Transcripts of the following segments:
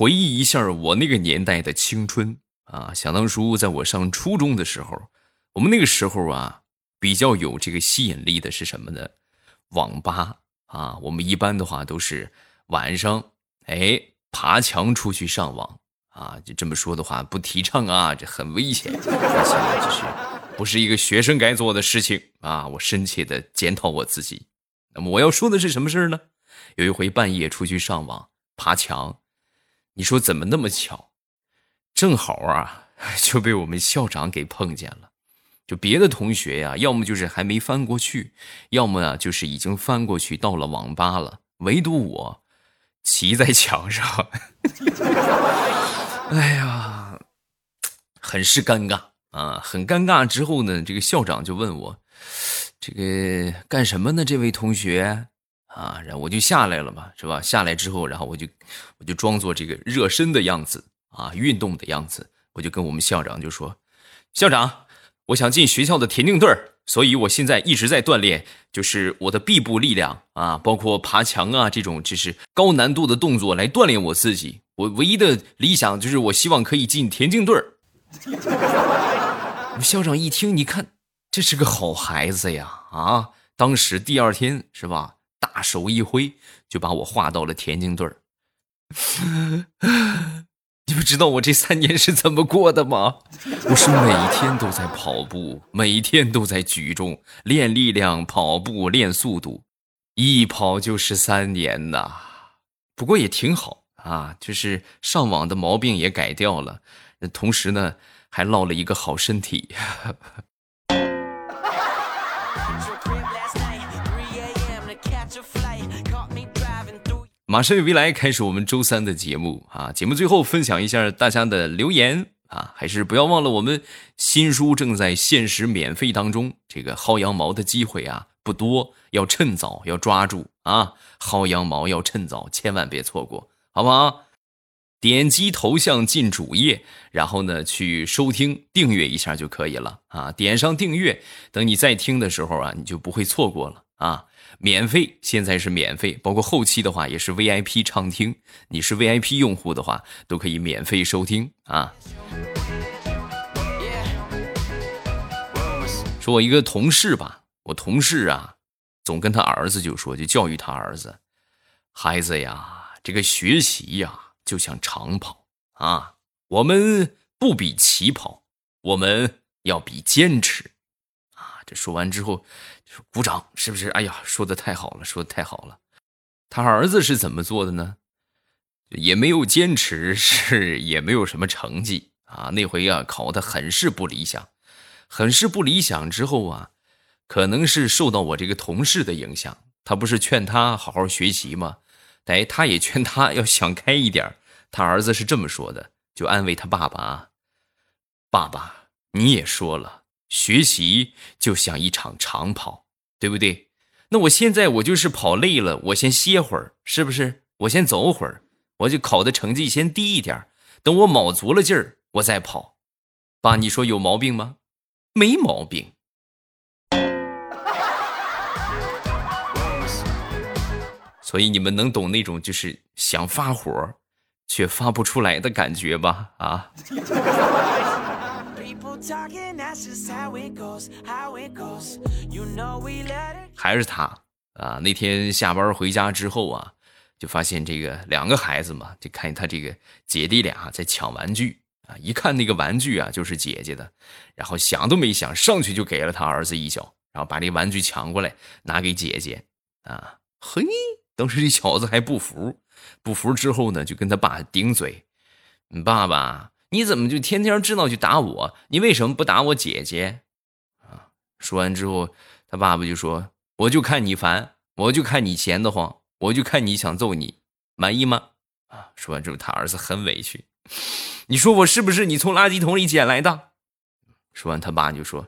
回忆一下我那个年代的青春啊，想当初在我上初中的时候，我们那个时候啊，比较有这个吸引力的是什么呢？网吧啊，我们一般的话都是晚上，哎，爬墙出去上网啊。就这么说的话，不提倡啊，这很危险，而且这是不是一个学生该做的事情啊？我深切的检讨我自己。那么我要说的是什么事呢？有一回半夜出去上网爬墙。你说怎么那么巧，正好啊，就被我们校长给碰见了。就别的同学呀，要么就是还没翻过去，要么啊就是已经翻过去到了网吧了。唯独我，骑在墙上，哎呀，很是尴尬啊，很尴尬。之后呢，这个校长就问我，这个干什么呢？这位同学。啊，然后我就下来了嘛，是吧？下来之后，然后我就，我就装作这个热身的样子啊，运动的样子，我就跟我们校长就说：“校长，我想进学校的田径队儿，所以我现在一直在锻炼，就是我的臂部力量啊，包括爬墙啊这种就是高难度的动作来锻炼我自己。我唯一的理想就是我希望可以进田径队儿。”校长一听，你看这是个好孩子呀啊！当时第二天是吧？大手一挥，就把我划到了田径队儿。你们知道我这三年是怎么过的吗？我是每天都在跑步，每天都在举重，练力量，跑步练速度，一跑就是三年呐。不过也挺好啊，就是上网的毛病也改掉了，同时呢，还落了一个好身体。马上与未来开始我们周三的节目啊！节目最后分享一下大家的留言啊，还是不要忘了我们新书正在限时免费当中，这个薅羊毛的机会啊不多，要趁早要抓住啊！薅羊毛要趁早，千万别错过，好不好？点击头像进主页，然后呢去收听订阅一下就可以了啊！点上订阅，等你再听的时候啊，你就不会错过了啊！免费，现在是免费，包括后期的话也是 VIP 畅听。你是 VIP 用户的话，都可以免费收听啊。说我一个同事吧，我同事啊，总跟他儿子就说，就教育他儿子，孩子呀，这个学习呀，就像长跑啊，我们不比起跑，我们要比坚持啊。这说完之后。鼓掌是不是？哎呀，说的太好了，说的太好了。他儿子是怎么做的呢？也没有坚持，是也没有什么成绩啊。那回啊，考的很是不理想，很是不理想。之后啊，可能是受到我这个同事的影响，他不是劝他好好学习吗？哎，他也劝他要想开一点。他儿子是这么说的，就安慰他爸爸啊：“爸爸，你也说了。”学习就像一场长跑，对不对？那我现在我就是跑累了，我先歇会儿，是不是？我先走会儿，我就考的成绩先低一点，等我卯足了劲儿，我再跑。爸，你说有毛病吗？没毛病。所以你们能懂那种就是想发火却发不出来的感觉吧？啊。People talking as how it goes how it goes you know we let it 还是他啊！那天下班回家之后啊，就发现这个两个孩子嘛，就看见他这个姐弟俩在抢玩具啊。一看那个玩具啊，就是姐姐的，然后想都没想，上去就给了他儿子一脚，然后把这玩具抢过来拿给姐姐啊。嘿，当时这小子还不服，不服之后呢，就跟他爸顶嘴：“你爸爸。”你怎么就天天知道去打我？你为什么不打我姐姐？啊！说完之后，他爸爸就说：“我就看你烦，我就看你闲得慌，我就看你想揍你，满意吗？”啊！说完之后，他儿子很委屈：“你说我是不是你从垃圾桶里捡来的？”说完，他爸就说：“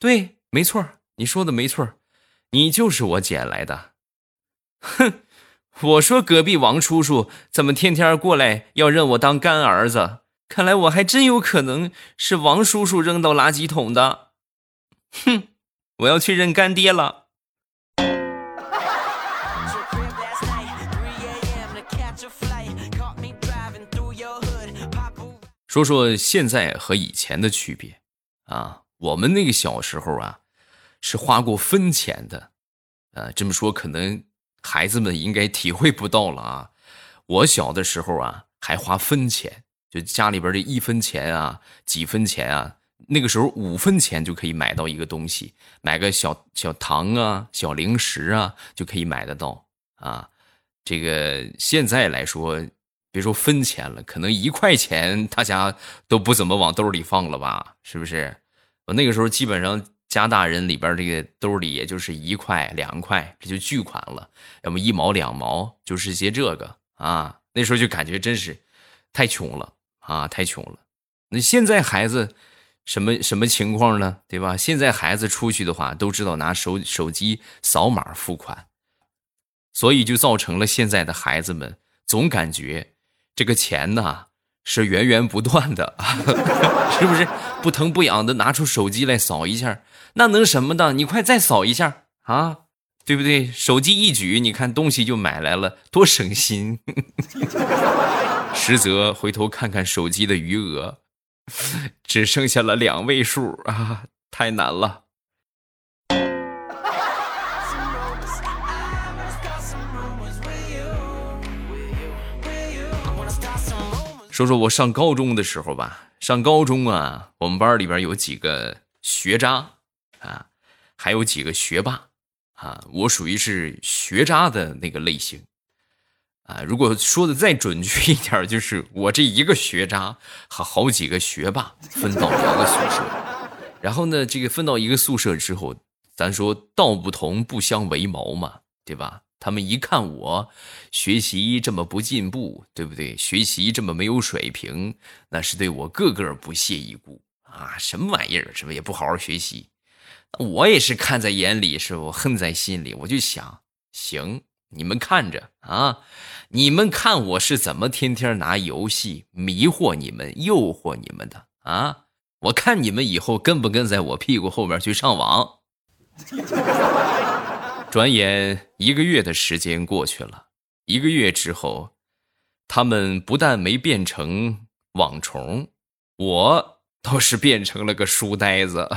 对，没错，你说的没错，你就是我捡来的。”哼！我说隔壁王叔叔怎么天天过来要认我当干儿子？看来我还真有可能是王叔叔扔到垃圾桶的，哼！我要去认干爹了。说说现在和以前的区别啊。我们那个小时候啊，是花过分钱的，啊，这么说可能孩子们应该体会不到了啊。我小的时候啊，还花分钱，就家里边的一分钱啊，几分钱啊，那个时候五分钱就可以买到一个东西，买个小小糖啊、小零食啊，就可以买得到啊。这个现在来说。别说分钱了，可能一块钱大家都不怎么往兜里放了吧？是不是？我那个时候基本上家大人里边这个兜里也就是一块两块，这就巨款了。要么一毛两毛，就是些这个啊。那时候就感觉真是太穷了啊，太穷了。那现在孩子什么什么情况呢？对吧？现在孩子出去的话，都知道拿手手机扫码付款，所以就造成了现在的孩子们总感觉。这个钱呢是源源不断的，是不是不疼不痒的拿出手机来扫一下？那能什么的？你快再扫一下啊，对不对？手机一举，你看东西就买来了，多省心。实则回头看看手机的余额，只剩下了两位数。啊，太难了。说说我上高中的时候吧，上高中啊，我们班里边有几个学渣啊，还有几个学霸啊，我属于是学渣的那个类型。啊。如果说的再准确一点，就是我这一个学渣和好几个学霸分到一个宿舍，然后呢，这个分到一个宿舍之后，咱说道不同不相为谋嘛，对吧？他们一看我学习这么不进步，对不对？学习这么没有水平，那是对我个个不屑一顾啊！什么玩意儿，是不是也不好好学习？我也是看在眼里，是我恨在心里。我就想，行，你们看着啊，你们看我是怎么天天拿游戏迷惑你们、诱惑你们的啊！我看你们以后跟不跟在我屁股后面去上网。转眼一个月的时间过去了，一个月之后，他们不但没变成网虫，我倒是变成了个书呆子。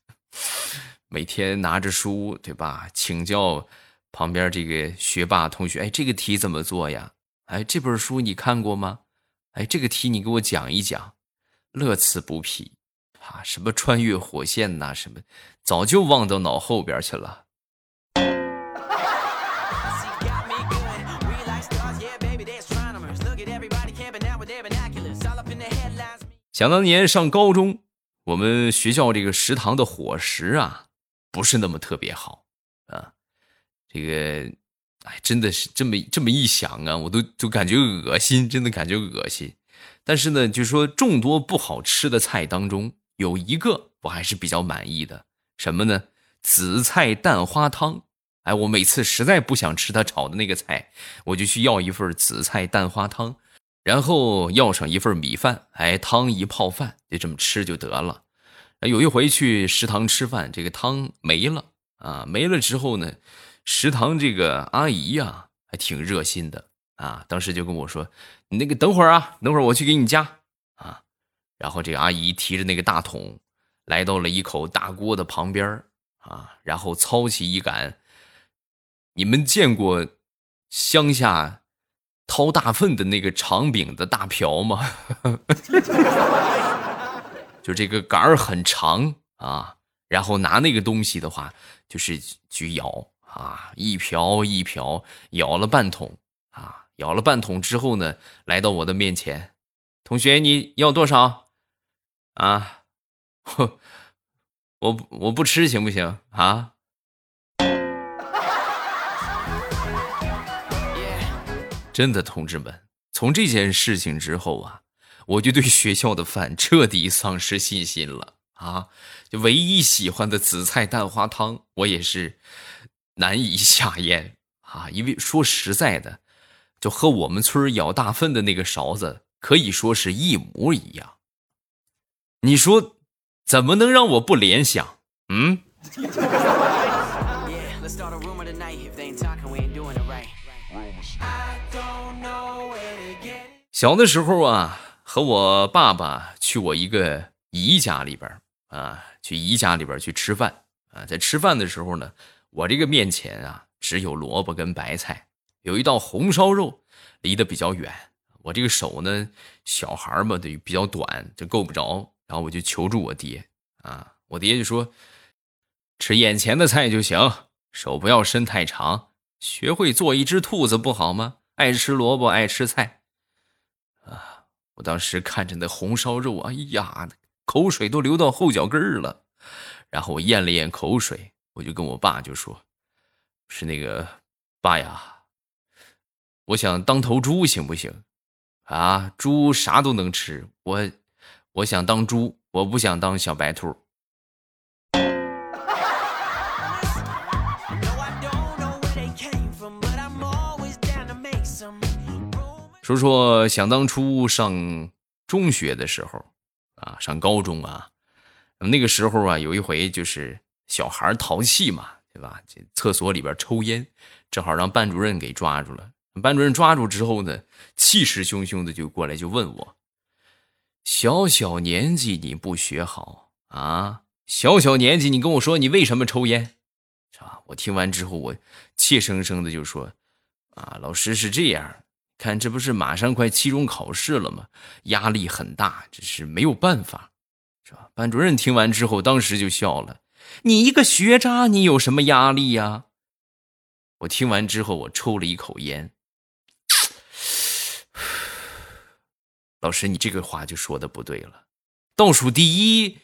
每天拿着书，对吧？请教旁边这个学霸同学：“哎，这个题怎么做呀？哎，这本书你看过吗？哎，这个题你给我讲一讲。”乐此不疲啊！什么穿越火线呐，什么早就忘到脑后边去了。想当年上高中，我们学校这个食堂的伙食啊，不是那么特别好。这个，哎，真的是这么这么一想啊，我都都感觉恶心，真的感觉恶心。但是呢，就说众多不好吃的菜当中，有一个我还是比较满意的，什么呢？紫菜蛋花汤。哎，我每次实在不想吃他炒的那个菜，我就去要一份紫菜蛋花汤。然后要上一份米饭，哎，汤一泡饭，就这么吃就得了。有一回去食堂吃饭，这个汤没了啊，没了之后呢，食堂这个阿姨呀还挺热心的啊，当时就跟我说：“你那个等会儿啊，等会儿我去给你加啊。”然后这个阿姨提着那个大桶，来到了一口大锅的旁边啊，然后操起一杆，你们见过乡下？掏大粪的那个长柄的大瓢吗？就这个杆儿很长啊，然后拿那个东西的话，就是去舀啊，一瓢一瓢舀了半桶啊，舀了半桶之后呢，来到我的面前，同学你要多少？啊，我我不吃行不行啊？真的，同志们，从这件事情之后啊，我就对学校的饭彻底丧失信心了啊！就唯一喜欢的紫菜蛋花汤，我也是难以下咽啊！因为说实在的，就和我们村舀大粪的那个勺子可以说是一模一样。你说怎么能让我不联想？嗯？小的时候啊，和我爸爸去我一个姨家里边啊，去姨家里边去吃饭啊。在吃饭的时候呢，我这个面前啊只有萝卜跟白菜，有一道红烧肉，离得比较远。我这个手呢，小孩嘛，对，比较短，就够不着。然后我就求助我爹啊，我爹就说：“吃眼前的菜就行，手不要伸太长，学会做一只兔子不好吗？爱吃萝卜，爱吃菜。”啊，我当时看着那红烧肉，哎呀，口水都流到后脚跟儿了。然后我咽了咽口水，我就跟我爸就说：“是那个爸呀，我想当头猪，行不行？”啊，猪啥都能吃，我我想当猪，我不想当小白兔。说说想当初上中学的时候，啊，上高中啊，那个时候啊，有一回就是小孩淘气嘛，对吧？这厕所里边抽烟，正好让班主任给抓住了。班主任抓住之后呢，气势汹汹的就过来就问我：“小小年纪你不学好啊？小小年纪你跟我说你为什么抽烟？是吧？”我听完之后，我怯生生的就说：“啊，老师是这样，看这不是马上快期中考试了吗？压力很大，这是没有办法，是吧？”班主任听完之后，当时就笑了：“你一个学渣，你有什么压力呀？”我听完之后，我抽了一口烟。老师，你这个话就说的不对了。倒数第一，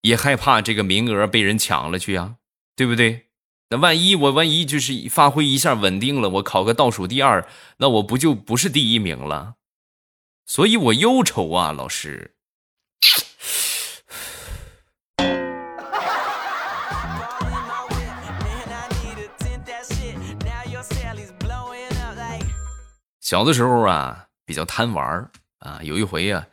也害怕这个名额被人抢了去呀，对不对？那万一我万一就是发挥一下稳定了，我考个倒数第二，那我不就不是第一名了？所以我忧愁啊，老师。小的时候啊，比较贪玩啊，有一回啊，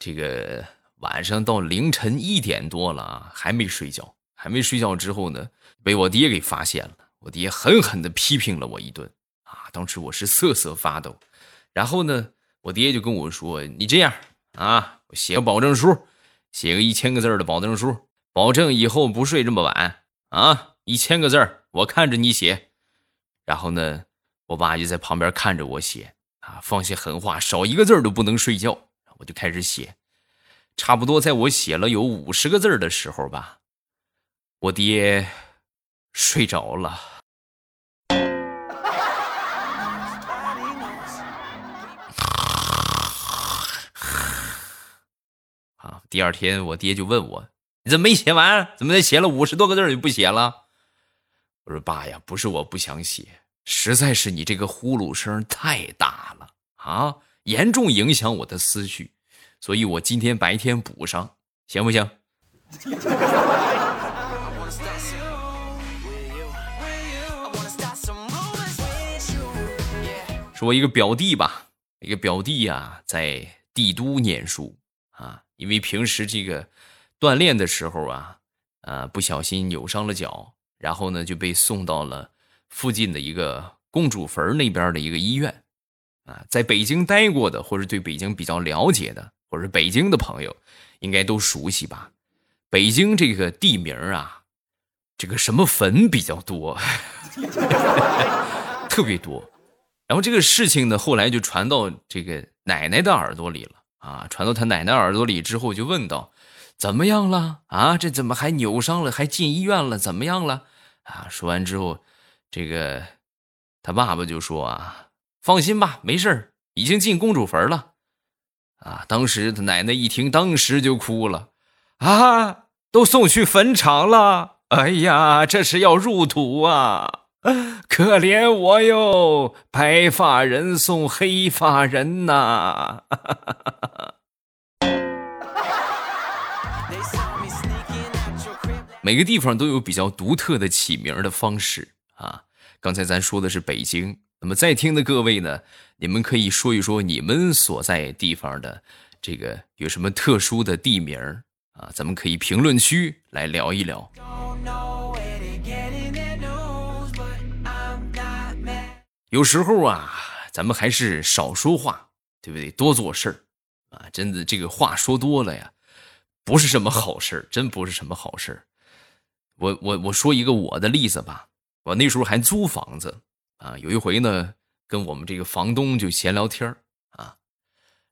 这个晚上到凌晨一点多了啊，还没睡觉，还没睡觉之后呢，被我爹给发现了。我爹狠狠的批评了我一顿啊，当时我是瑟瑟发抖。然后呢，我爹就跟我说：“你这样啊，我写个保证书，写个一千个字的保证书，保证以后不睡这么晚啊，一千个字我看着你写。”然后呢，我爸就在旁边看着我写。啊，放些狠话，少一个字都不能睡觉。我就开始写，差不多在我写了有五十个字的时候吧，我爹睡着了。啊，第二天我爹就问我：“你怎么没写完？怎么才写了五十多个字就不写了？”我说：“爸呀，不是我不想写。”实在是你这个呼噜声太大了啊，严重影响我的思绪，所以我今天白天补上，行不行？说我一个表弟吧，一个表弟呀，在帝都念书啊，因为平时这个锻炼的时候啊，呃，不小心扭伤了脚，然后呢就被送到了。附近的一个公主坟那边的一个医院，啊，在北京待过的或者对北京比较了解的，或者北京的朋友，应该都熟悉吧？北京这个地名啊，这个什么坟比较多，特别多。然后这个事情呢，后来就传到这个奶奶的耳朵里了啊，传到他奶奶耳朵里之后，就问道：“怎么样了？啊，这怎么还扭伤了？还进医院了？怎么样了？”啊，说完之后。这个，他爸爸就说啊：“放心吧，没事已经进公主坟了。”啊，当时他奶奶一听，当时就哭了：“啊，都送去坟场了！哎呀，这是要入土啊！可怜我哟，白发人送黑发人呐！” 每个地方都有比较独特的起名的方式。啊，刚才咱说的是北京，那么在听的各位呢，你们可以说一说你们所在地方的这个有什么特殊的地名啊？咱们可以评论区来聊一聊。有时候啊，咱们还是少说话，对不对？多做事儿啊，真的这个话说多了呀，不是什么好事真不是什么好事我我我说一个我的例子吧，我那时候还租房子啊，有一回呢，跟我们这个房东就闲聊天啊，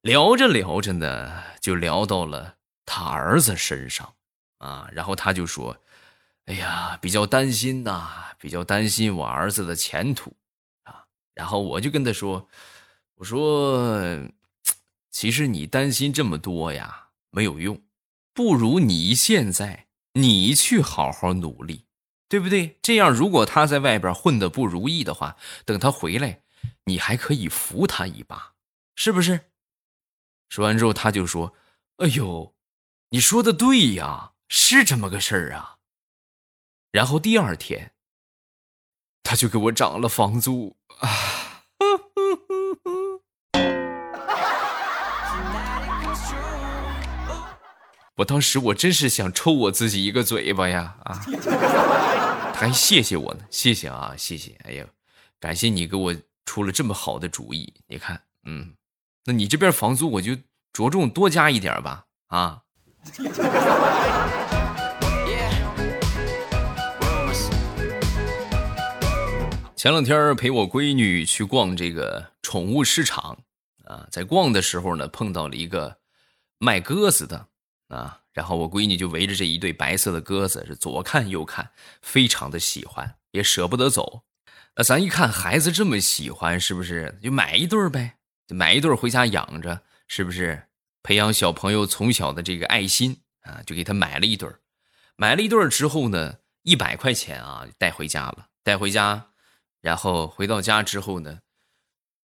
聊着聊着呢，就聊到了他儿子身上啊，然后他就说：“哎呀，比较担心呐，比较担心我儿子的前途啊。”然后我就跟他说：“我说。”其实你担心这么多呀，没有用，不如你现在你去好好努力，对不对？这样，如果他在外边混的不如意的话，等他回来，你还可以扶他一把，是不是？说完之后，他就说：“哎呦，你说的对呀，是这么个事儿啊。”然后第二天，他就给我涨了房租啊。我当时我真是想抽我自己一个嘴巴呀！啊，他还谢谢我呢，谢谢啊，谢谢！哎呀，感谢你给我出了这么好的主意。你看，嗯，那你这边房租我就着重多加一点吧，啊。前两天陪我闺女去逛这个宠物市场啊，在逛的时候呢，碰到了一个卖鸽子的。啊，然后我闺女就围着这一对白色的鸽子是左看右看，非常的喜欢，也舍不得走。那咱一看孩子这么喜欢，是不是就买一对呗？就买一对回家养着，是不是培养小朋友从小的这个爱心啊？就给他买了一对买了一对之后呢，一百块钱啊带回家了，带回家，然后回到家之后呢，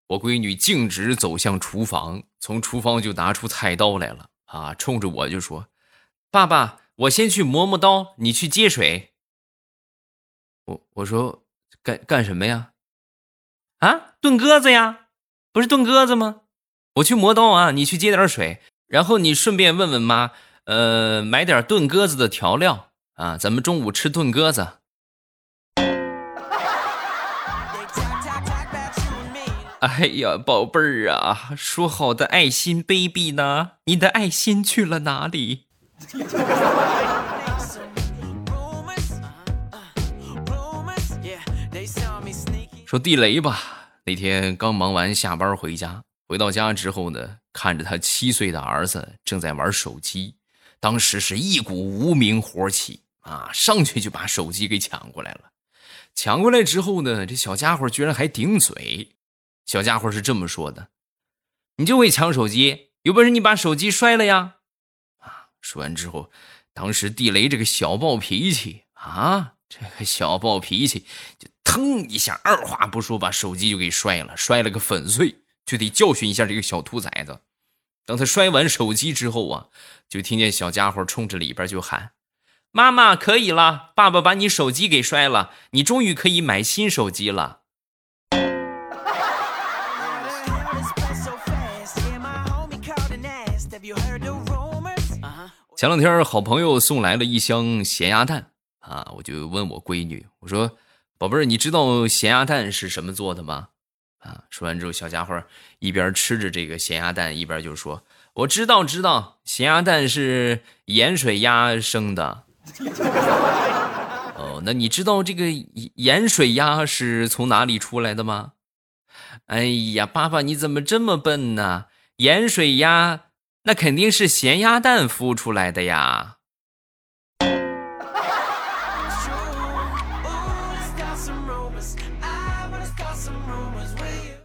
我闺女径直走向厨房，从厨房就拿出菜刀来了。啊，冲着我就说：“爸爸，我先去磨磨刀，你去接水。”我我说：“干干什么呀？”啊，炖鸽子呀，不是炖鸽子吗？我去磨刀啊，你去接点水，然后你顺便问问妈，呃，买点炖鸽子的调料啊，咱们中午吃炖鸽子。哎呀，宝贝儿啊，说好的爱心 baby 呢？你的爱心去了哪里？说地雷吧，那天刚忙完下班回家，回到家之后呢，看着他七岁的儿子正在玩手机，当时是一股无名火起啊，上去就把手机给抢过来了。抢过来之后呢，这小家伙居然还顶嘴。小家伙是这么说的：“你就会抢手机，有本事你把手机摔了呀！”啊，说完之后，当时地雷这个小暴脾气啊，这个小暴脾气就腾一下，二话不说把手机就给摔了，摔了个粉碎，就得教训一下这个小兔崽子。等他摔完手机之后啊，就听见小家伙冲着里边就喊：“妈妈，可以了，爸爸把你手机给摔了，你终于可以买新手机了。”前两天好朋友送来了一箱咸鸭蛋啊，我就问我闺女，我说：“宝贝儿，你知道咸鸭蛋是什么做的吗？”啊，说完之后，小家伙一边吃着这个咸鸭蛋，一边就说：“我知道，知道，咸鸭蛋是盐水鸭生的。”哦，那你知道这个盐水鸭是从哪里出来的吗？哎呀，爸爸你怎么这么笨呢？盐水鸭。那肯定是咸鸭蛋孵出来的呀！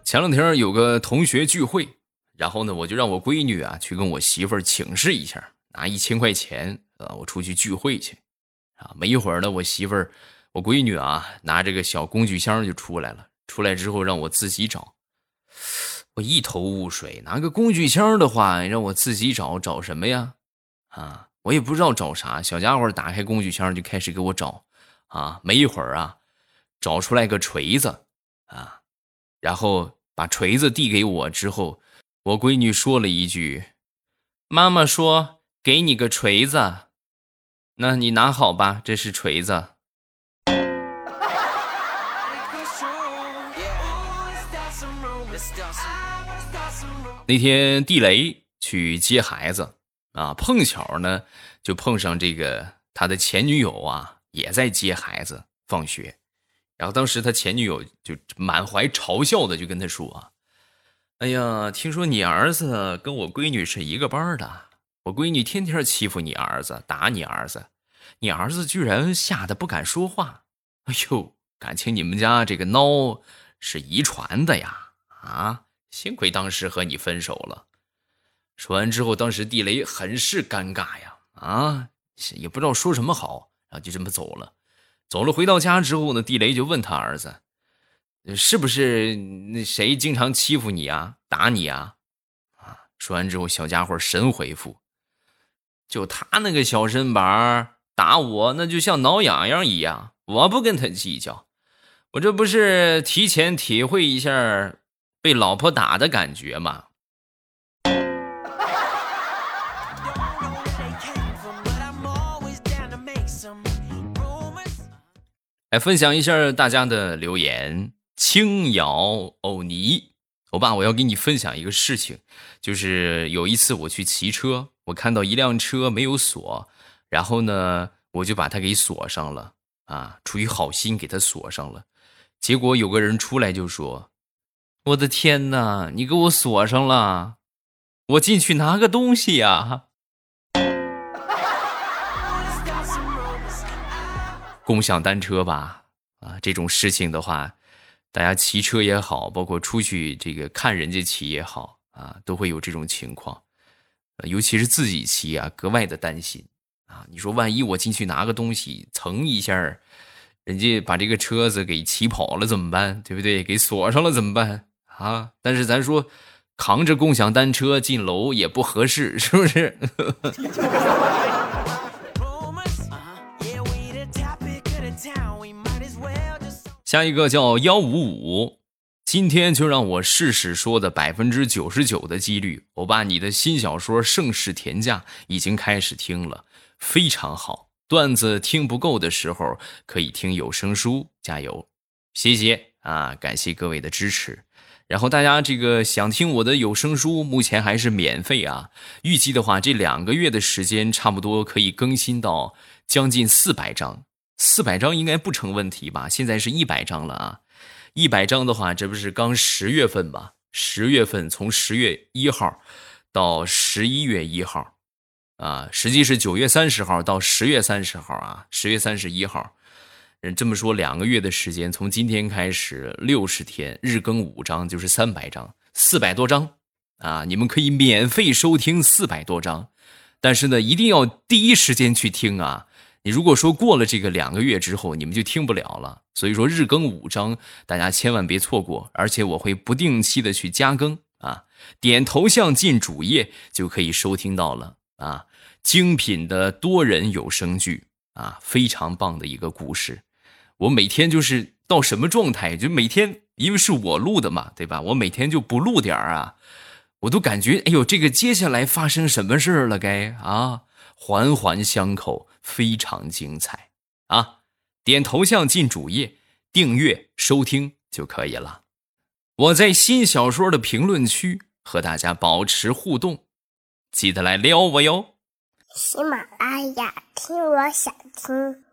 前两天有个同学聚会，然后呢，我就让我闺女啊去跟我媳妇儿请示一下，拿一千块钱啊，我出去聚会去。啊，没一会儿呢，我媳妇儿，我闺女啊，拿这个小工具箱就出来了。出来之后让我自己找。我一头雾水，拿个工具箱的话，让我自己找找什么呀？啊，我也不知道找啥。小家伙打开工具箱就开始给我找，啊，没一会儿啊，找出来个锤子，啊，然后把锤子递给我之后，我闺女说了一句：“妈妈说给你个锤子，那你拿好吧，这是锤子。”那天地雷去接孩子啊，碰巧呢就碰上这个他的前女友啊也在接孩子放学，然后当时他前女友就满怀嘲笑的就跟他说啊：“哎呀，听说你儿子跟我闺女是一个班的，我闺女天天欺负你儿子，打你儿子，你儿子居然吓得不敢说话。哎呦，感情你们家这个孬是遗传的呀！啊，幸亏当时和你分手了。”说完之后，当时地雷很是尴尬呀，啊，也不知道说什么好，然后就这么走了。走了，回到家之后呢，地雷就问他儿子：“是不是那谁经常欺负你啊，打你啊？”啊，说完之后，小家伙神回复：“就他那个小身板打我，那就像挠痒痒一样，我不跟他计较。我这不是提前体会一下被老婆打的感觉吗？”来分享一下大家的留言。轻摇欧尼，欧巴，我要给你分享一个事情，就是有一次我去骑车，我看到一辆车没有锁，然后呢，我就把它给锁上了啊，出于好心给它锁上了。结果有个人出来就说：“我的天哪，你给我锁上了，我进去拿个东西呀。”共享单车吧，啊，这种事情的话，大家骑车也好，包括出去这个看人家骑也好，啊，都会有这种情况，尤其是自己骑啊，格外的担心啊。你说万一我进去拿个东西，蹭一下，人家把这个车子给骑跑了怎么办？对不对？给锁上了怎么办啊？但是咱说，扛着共享单车进楼也不合适，是不是？下一个叫幺五五，今天就让我试试说的百分之九十九的几率。我把，你的新小说《盛世田价》已经开始听了，非常好。段子听不够的时候可以听有声书，加油！谢谢啊，感谢各位的支持。然后大家这个想听我的有声书，目前还是免费啊。预计的话，这两个月的时间差不多可以更新到将近四百章。四百章应该不成问题吧？现在是一百章了啊！一百章的话，这不是刚十月份吧？十月份从十月一号到十一月一号，啊，实际是九月三十号到十月三十号啊，十月三十一号。人，这么说两个月的时间，从今天开始六十天，日更五章就是三百章，四百多章啊！你们可以免费收听四百多章，但是呢，一定要第一时间去听啊！你如果说过了这个两个月之后，你们就听不了了。所以说日更五章，大家千万别错过。而且我会不定期的去加更啊，点头像进主页就可以收听到了啊。精品的多人有声剧啊，非常棒的一个故事。我每天就是到什么状态，就每天因为是我录的嘛，对吧？我每天就不录点啊，我都感觉哎呦，这个接下来发生什么事了？该啊，环环相扣。非常精彩啊！点头像进主页，订阅收听就可以了。我在新小说的评论区和大家保持互动，记得来撩我哟。喜马拉雅听，我想听。